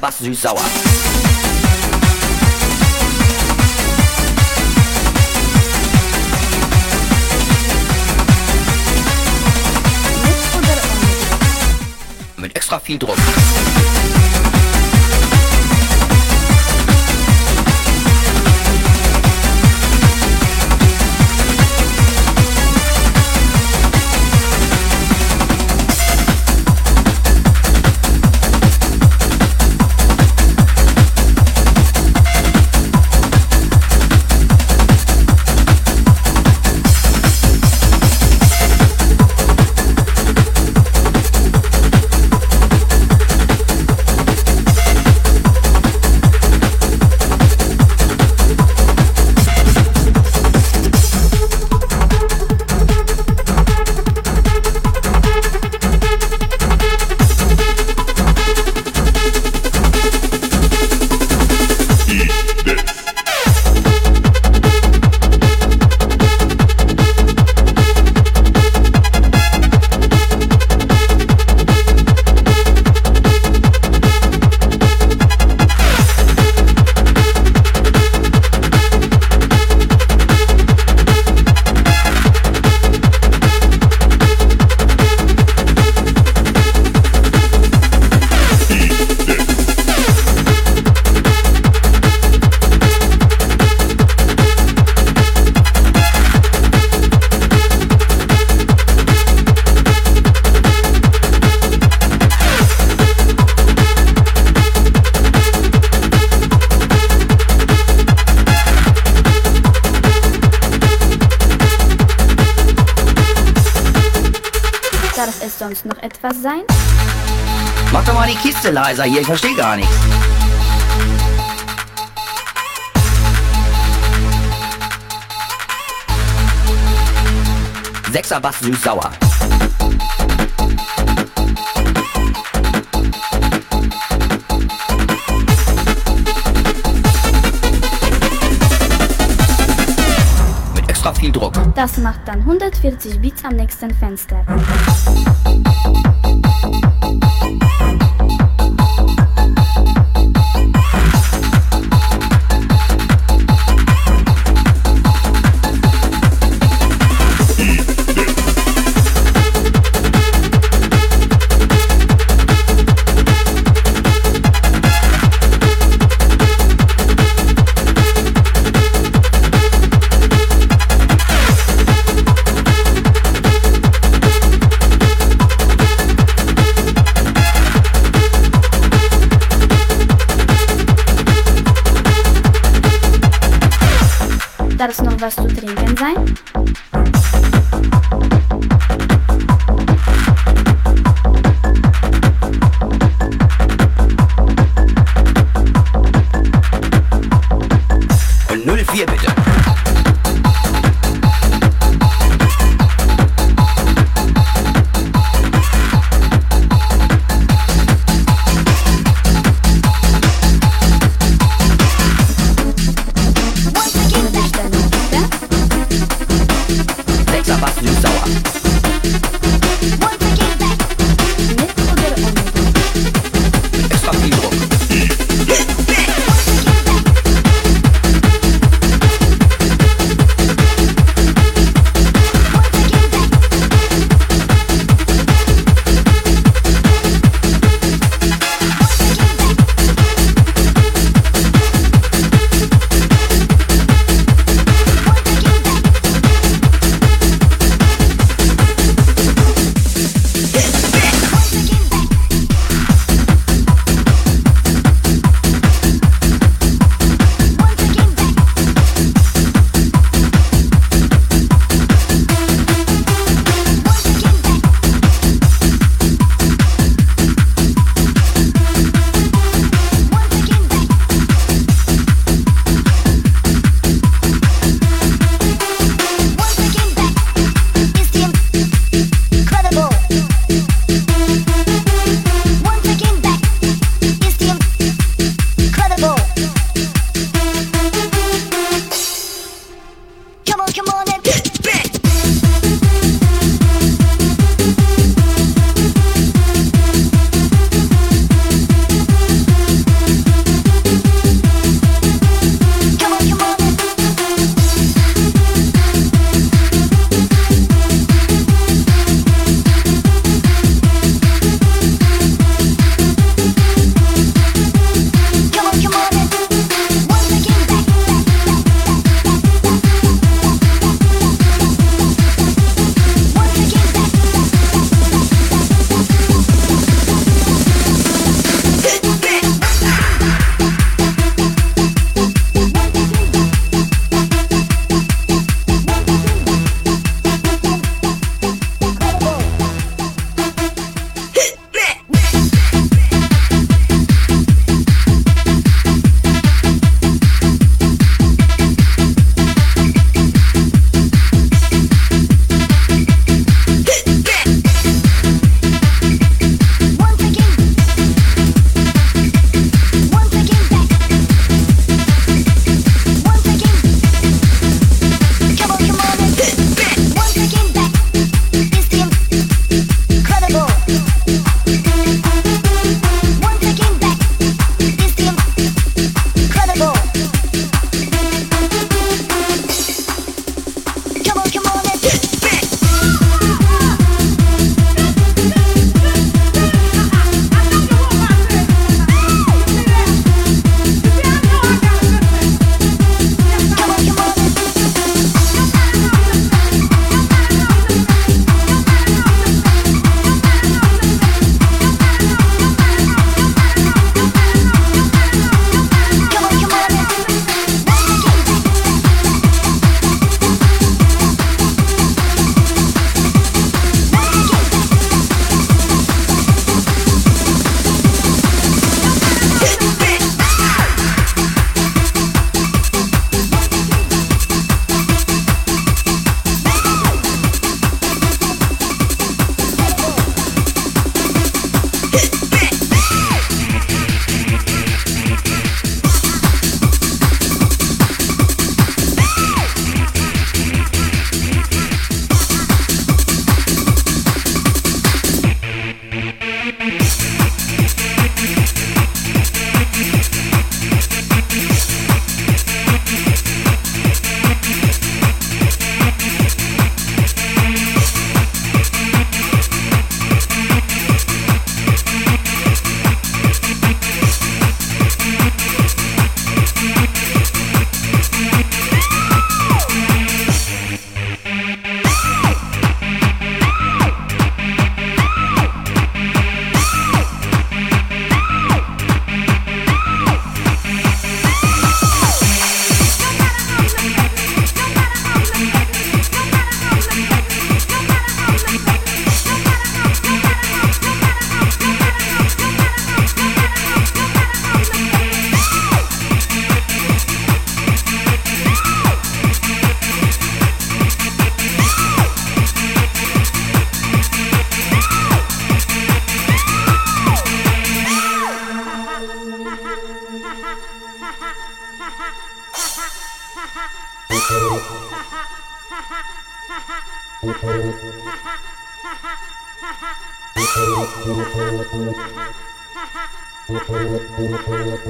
Bass süß-sauer. Mit extra viel Druck. Etwas sein? Mach doch mal die Kiste leiser hier, ich verstehe gar nichts. Sechser Bass süß-sauer. Mit extra viel Druck. Das macht dann 140 Beats am nächsten Fenster.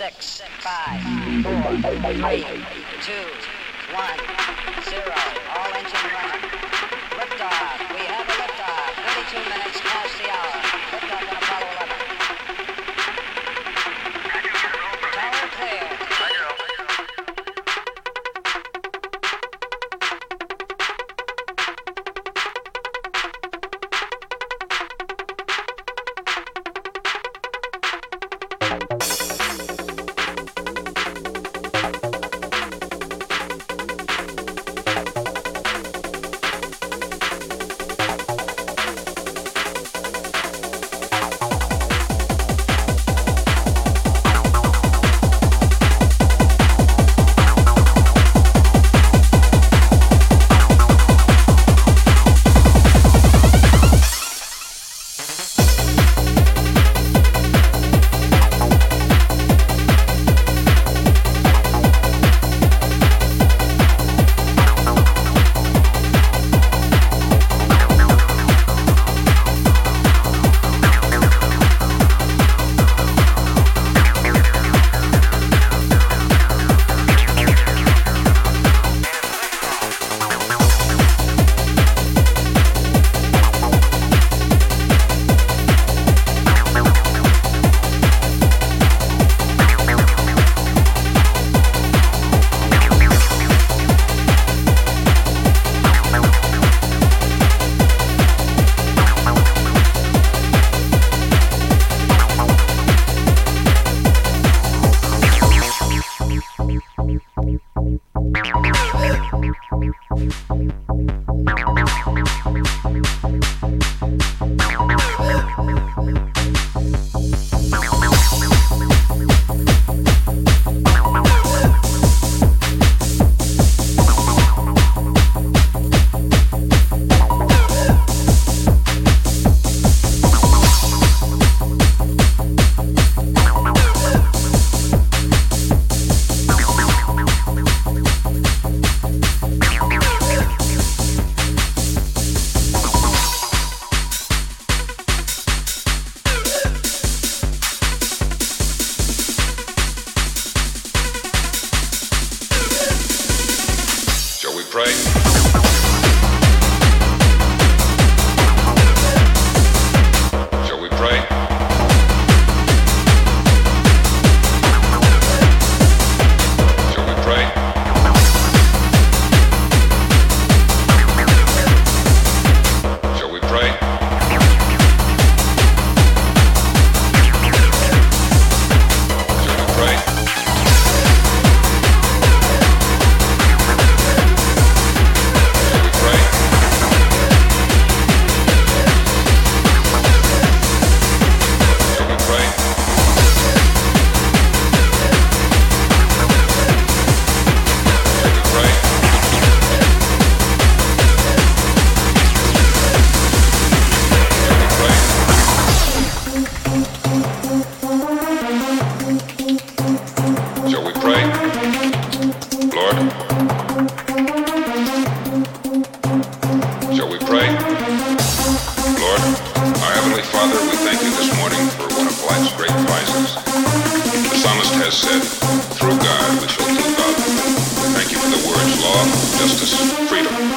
six, five, four, three, two, one, zero. All engine running. Liftoff. Heavenly Father, we thank you this morning for one of life's great prizes. The psalmist has said, through God we shall do God. Thank you for the words law, justice, freedom.